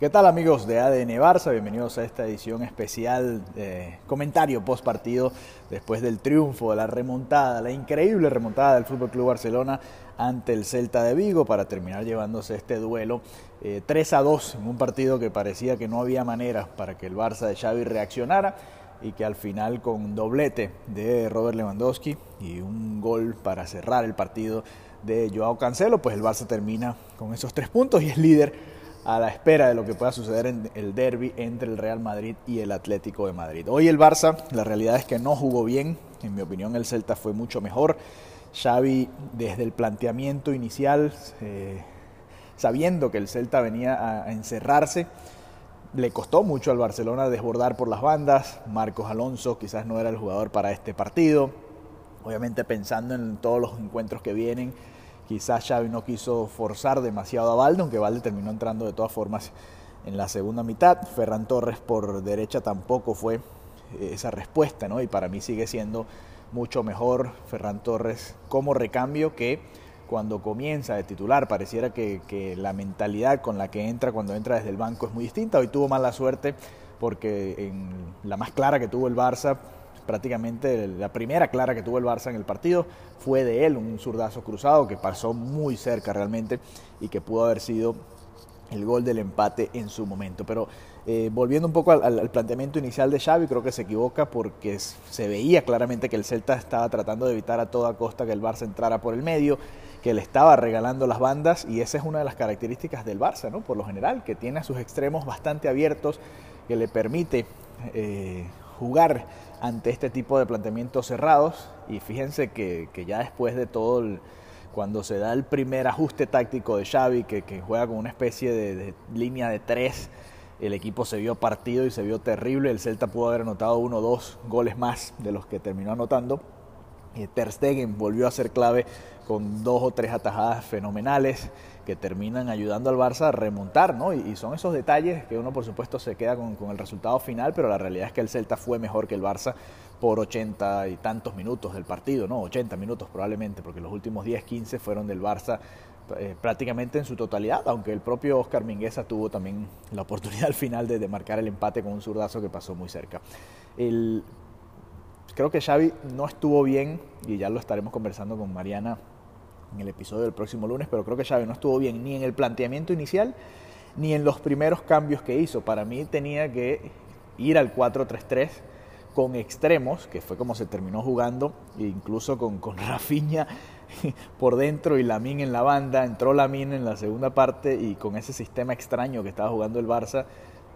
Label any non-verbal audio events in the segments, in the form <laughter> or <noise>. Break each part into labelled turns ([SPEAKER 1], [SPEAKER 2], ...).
[SPEAKER 1] ¿Qué tal amigos de ADN Barça? Bienvenidos a esta edición especial de comentario post partido después del triunfo, de la remontada, la increíble remontada del Fútbol Club Barcelona ante el Celta de Vigo para terminar llevándose este duelo 3 eh, a 2 en un partido que parecía que no había manera para que el Barça de Xavi reaccionara y que al final con doblete de Robert Lewandowski y un gol para cerrar el partido de Joao Cancelo, pues el Barça termina con esos tres puntos y es líder a la espera de lo que pueda suceder en el derby entre el Real Madrid y el Atlético de Madrid. Hoy el Barça, la realidad es que no jugó bien, en mi opinión el Celta fue mucho mejor. Xavi desde el planteamiento inicial, eh, sabiendo que el Celta venía a encerrarse, le costó mucho al Barcelona desbordar por las bandas. Marcos Alonso quizás no era el jugador para este partido. Obviamente pensando en todos los encuentros que vienen, Quizás Xavi no quiso forzar demasiado a Valde, aunque Valde terminó entrando de todas formas en la segunda mitad. Ferran Torres por derecha tampoco fue eh, esa respuesta, ¿no? Y para mí sigue siendo mucho mejor Ferran Torres como recambio que cuando comienza de titular. Pareciera que, que, la mentalidad con la que entra cuando entra desde el banco es muy distinta. Hoy tuvo mala suerte porque en la más clara que tuvo el Barça prácticamente la primera clara que tuvo el Barça en el partido fue de él, un zurdazo cruzado que pasó muy cerca realmente y que pudo haber sido el gol del empate en su momento. Pero eh, volviendo un poco al, planteamiento inicial de Xavi, creo que se equivoca porque se veía claramente que el Celta estaba tratando de evitar a toda costa que el Barça entrara por el medio, que le estaba regalando las bandas y esa es una de las características del Barça, ¿no? Por lo general, que tiene a sus extremos bastante abiertos, que le permite eh, jugar ante este tipo de planteamientos cerrados y fíjense que, ya después de todo, cuando se da el primer ajuste táctico de Xavi, que, juega con una especie de, línea de tres, el equipo se vio partido y se vio terrible, el Celta pudo haber anotado uno o dos goles más de los que terminó anotando. Eh, Ter Stegen volvió a ser clave con dos o tres atajadas fenomenales que terminan ayudando al Barça a remontar, ¿no? Y, son esos detalles que uno por supuesto se queda con, el resultado final, pero la realidad es que el Celta fue mejor que el Barça por 80 y tantos minutos del partido, ¿no? 80 minutos probablemente, porque los últimos 10, 15 fueron del Barça eh, prácticamente en su totalidad, aunque el propio Oscar Mingueza tuvo también la oportunidad al final de, de marcar el empate con un zurdazo que pasó muy cerca. El, creo que Xavi no estuvo bien, y ya lo estaremos conversando con Mariana en el episodio del próximo lunes, pero creo que Xavi no estuvo bien ni en el planteamiento inicial ni en los primeros cambios que hizo. Para mí tenía que ir al 4-3-3 con extremos, que fue como se terminó jugando, incluso con, con <laughs> por dentro y Lamin en la banda, entró Lamin en la segunda parte y con ese sistema extraño que estaba jugando el Barça,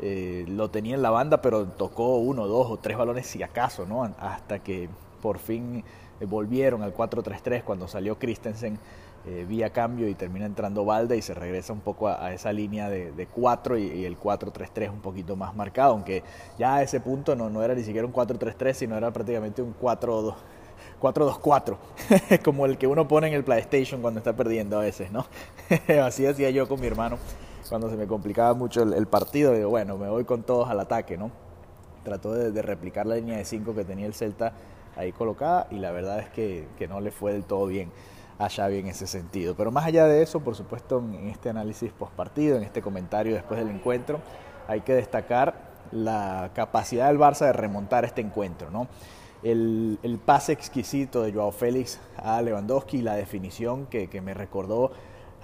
[SPEAKER 1] eh, lo tenía en la banda, pero tocó uno, dos o tres balones si acaso, ¿no? Hasta que por fin eh, volvieron al 4-3-3 cuando salió Christensen eh, vía cambio y termina entrando Valde y se regresa un poco a, esa línea de, 4 y, el 4-3-3 un poquito más marcado, aunque ya a ese punto no, no era ni siquiera un 4-3-3, sino era prácticamente un 4-2. 4-2-4, <laughs> como el que uno pone en el PlayStation cuando está perdiendo a veces, ¿no? <laughs> Así hacía yo con mi hermano cuando se me complicaba mucho el, partido. Digo, bueno, me voy con todos al ataque, ¿no? Trató de, de replicar la línea de 5 que tenía el Celta ahí colocada y la verdad es que, no le fue del todo bien a Xavi en ese sentido. Pero más allá de eso, por supuesto, en este análisis post partido, en este comentario después del encuentro, hay que destacar la capacidad del Barça de remontar este encuentro, ¿no? El, pase exquisito de Joao Félix a Lewandowski, la definición que, que me recordó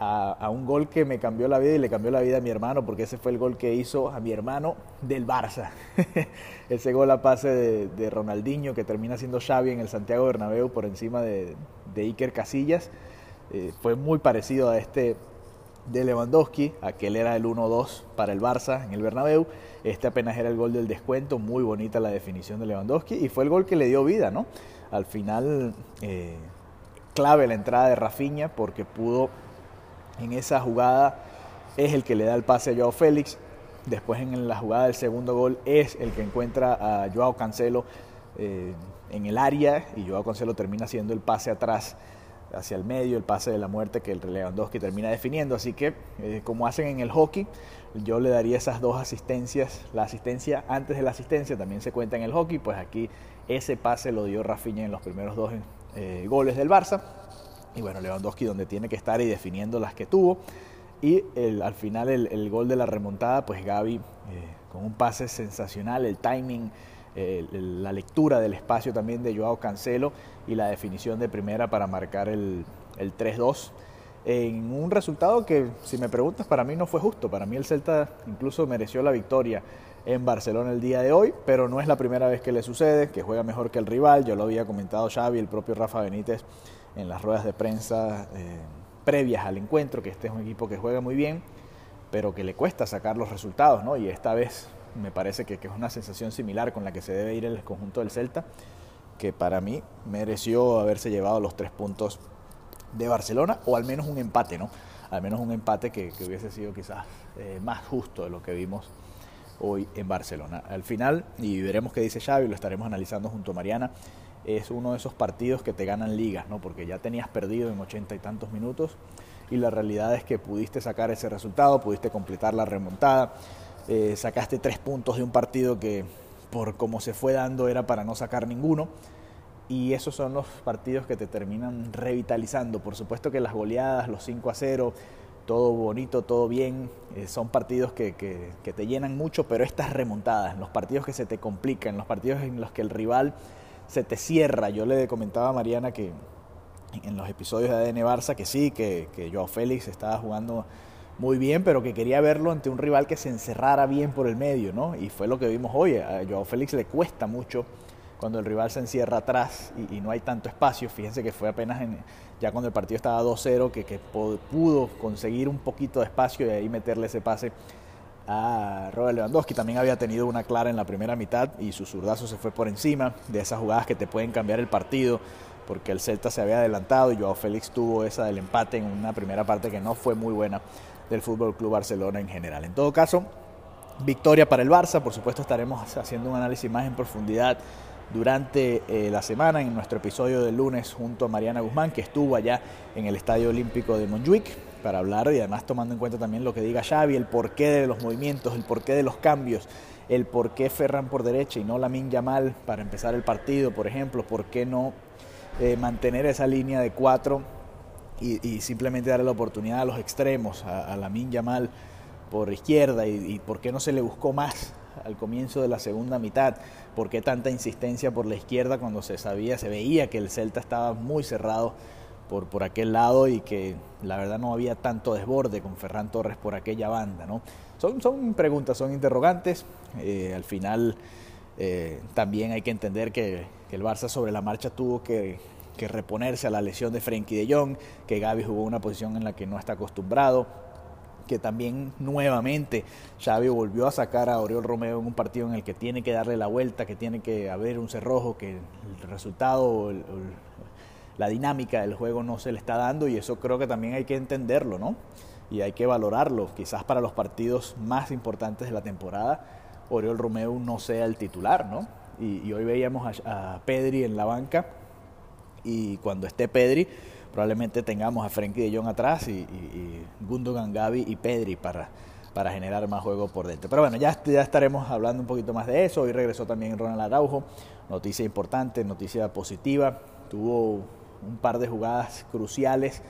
[SPEAKER 1] a, un gol que me cambió la vida y le cambió la vida a mi hermano, porque ese fue el gol que hizo a mi hermano del Barça. <laughs> ese gol a pase de, Ronaldinho que termina siendo Xavi en el Santiago Bernabéu por encima de, Iker Casillas. Eh, fue muy parecido a este de Lewandowski, aquel era el 1-2 para el Barça en el Bernabéu, este apenas era el gol del descuento, muy bonita la definición de Lewandowski y fue el gol que le dio vida, ¿no? Al final, eh, clave la entrada de Rafinha porque pudo en esa jugada es el que le da el pase a Joao Félix. Después en la jugada del segundo gol es el que encuentra a Joao Cancelo eh, en el área y Joao Cancelo termina haciendo el pase atrás hacia el medio, el pase de la muerte que el Lewandowski termina definiendo. Así que, eh, como hacen en el hockey, yo le daría esas dos asistencias. La asistencia antes de la asistencia también se cuenta en el hockey, pues aquí ese pase lo dio Rafinha en los primeros dos eh, goles del Barça. Y bueno, Lewandowski donde tiene que estar y definiendo las que tuvo. Y al final el, gol de la remontada, pues Gaby eh, con un pase sensacional, el timing, la lectura del espacio también de Joao Cancelo y la definición de primera para marcar el, el 3-2 en un resultado que, si me preguntas, para mí no fue justo. Para mí el Celta incluso mereció la victoria en Barcelona el día de hoy, pero no es la primera vez que le sucede, que juega mejor que el rival. Yo lo había comentado Xavi, el propio Rafa Benítez, en las ruedas de prensa eh, previas al encuentro, que este es un equipo que juega muy bien, pero que le cuesta sacar los resultados, ¿no? Y esta vez me parece que, es una sensación similar con la que se debe ir el conjunto del Celta, que para mí mereció haberse llevado los tres puntos de Barcelona o al menos un empate, ¿no? Al menos un empate que, hubiese sido quizás eh, más justo de lo que vimos hoy en Barcelona. Al final, y veremos qué dice Xavi, lo estaremos analizando junto a Mariana, es uno de esos partidos que te ganan ligas, ¿no? Porque ya tenías perdido en ochenta y tantos minutos y la realidad es que pudiste sacar ese resultado, pudiste completar la remontada, eh, sacaste tres puntos de un partido que por cómo se fue dando era para no sacar ninguno y esos son los partidos que te terminan revitalizando. Por supuesto que las goleadas, los 5 a 0, todo bonito, todo bien, eh, son partidos que, que, te llenan mucho, pero estas remontadas, los partidos que se te complican, los partidos en los que el rival se te cierra. Yo le comentaba a Mariana que en los episodios de ADN Barça que sí, que, que Joao Félix estaba jugando muy bien, pero que quería verlo ante un rival que se encerrara bien por el medio, ¿no? Y fue lo que vimos hoy. A Joao Félix le cuesta mucho cuando el rival se encierra atrás y, no hay tanto espacio. Fíjense que fue apenas en, ya cuando el partido estaba 2-0 que, que, pudo conseguir un poquito de espacio y ahí meterle ese pase a Robert Lewandowski. También había tenido una clara en la primera mitad y su zurdazo se fue por encima de esas jugadas que te pueden cambiar el partido porque el Celta se había adelantado y Joao Félix tuvo esa del empate en una primera parte que no fue muy buena del Fútbol Club Barcelona en general. En todo caso, victoria para el Barça, por supuesto estaremos haciendo un análisis más en profundidad durante eh, la semana en nuestro episodio del lunes junto a Mariana Guzmán, que estuvo allá en el Estadio Olímpico de Montjuic para hablar y además tomando en cuenta también lo que diga Xavi, el porqué de los movimientos, el porqué de los cambios, el por qué Ferran por derecha y no Lamin Yamal para empezar el partido, por ejemplo, por qué no eh, mantener esa línea de cuatro y, simplemente darle la oportunidad a los extremos, a, a Lamin Yamal por izquierda y, y por qué no se le buscó más al comienzo de la segunda mitad. ¿Por qué tanta insistencia por la izquierda cuando se sabía, se veía que el Celta estaba muy cerrado por, por aquel lado y que la verdad no había tanto desborde con Ferran Torres por aquella banda? ¿no? Son, son preguntas, son interrogantes. Eh, al final eh, también hay que entender que, el Barça sobre la marcha tuvo que, que reponerse a la lesión de Frenkie de Jong, que Gaby jugó una posición en la que no está acostumbrado que también nuevamente Xavi volvió a sacar a Oriol Romeo en un partido en el que tiene que darle la vuelta, que tiene que haber un cerrojo, que el resultado, la dinámica del juego no se le está dando y eso creo que también hay que entenderlo, ¿no? Y hay que valorarlo. Quizás para los partidos más importantes de la temporada, Oriol Romeo no sea el titular, ¿no? Y, hoy veíamos a, a Pedri en la banca y cuando esté Pedri probablemente tengamos a Frenkie de Jong atrás y, y, Gundogan, Gavi y Pedri para, para generar más juego por dentro. Pero bueno, ya, ya estaremos hablando un poquito más de eso. Hoy regresó también Ronald Araujo, noticia importante, noticia positiva. Tuvo un par de jugadas cruciales,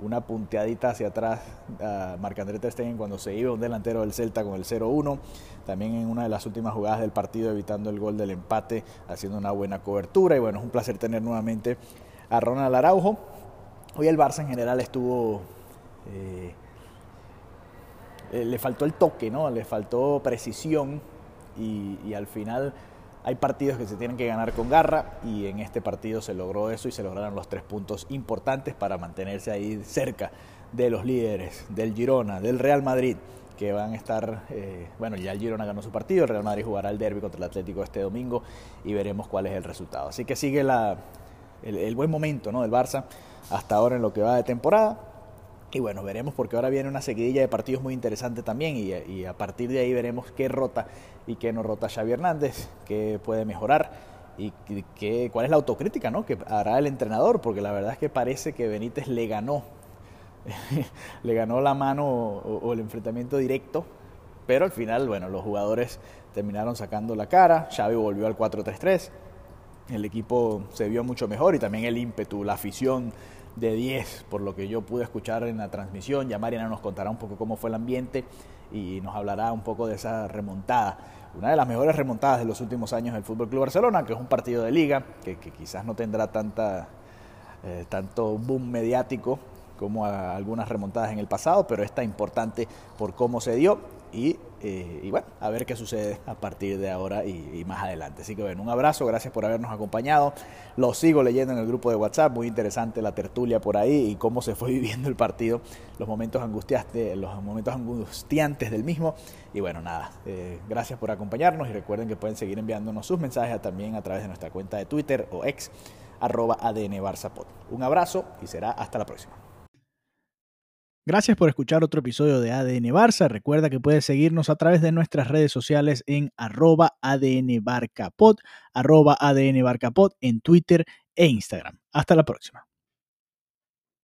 [SPEAKER 1] una punteadita hacia atrás a Marc-André cuando se iba un delantero del Celta con el 0-1. También en una de las últimas jugadas del partido evitando el gol del empate, haciendo una buena cobertura. Y bueno, es un placer tener nuevamente a Ronald Araujo. Hoy el Barça en general estuvo... Eh, eh, le faltó el toque, ¿no? Le faltó precisión y, al final hay partidos que se tienen que ganar con garra y en este partido se logró eso y se lograron los tres puntos importantes para mantenerse ahí cerca de los líderes, del Girona, del Real Madrid, que van a estar, eh, bueno, ya el Girona ganó su partido, el Real Madrid jugará el derby contra el Atlético este domingo y veremos cuál es el resultado. Así que sigue la, el, buen momento ¿no? del Barça hasta ahora en lo que va de temporada. Y bueno, veremos porque ahora viene una seguidilla de partidos muy interesante también y, a partir de ahí veremos qué rota y qué no rota Xavi Hernández, qué puede mejorar y qué, cuál es la autocrítica ¿no? que hará el entrenador, porque la verdad es que parece que Benítez le ganó, <laughs> le ganó la mano o, o el enfrentamiento directo, pero al final, bueno, los jugadores terminaron sacando la cara, Xavi volvió al 4-3-3 el equipo se vio mucho mejor y también el ímpetu, la afición de 10, por lo que yo pude escuchar en la transmisión. Ya Mariana nos contará un poco cómo fue el ambiente y nos hablará un poco de esa remontada. Una de las mejores remontadas de los últimos años del Fútbol Club Barcelona, que es un partido de liga que, quizás no tendrá tanta, eh, tanto boom mediático como algunas remontadas en el pasado, pero está importante por cómo se dio y, eh, y, bueno, a ver qué sucede a partir de ahora y, más adelante. Así que bueno, un abrazo, gracias por habernos acompañado. Lo sigo leyendo en el grupo de WhatsApp, muy interesante la tertulia por ahí y cómo se fue <laughs> viviendo el partido, los momentos angustiantes, los momentos angustiantes del mismo. Y bueno, nada, eh, gracias por acompañarnos y recuerden que pueden seguir enviándonos sus mensajes también a través de nuestra cuenta de Twitter o ex arroba ADN Un abrazo y será hasta la próxima. Gracias por escuchar otro episodio de ADN Barça. Recuerda que puedes seguirnos a través de nuestras redes sociales en arroba ADN arroba ADN en Twitter e Instagram. Hasta la próxima.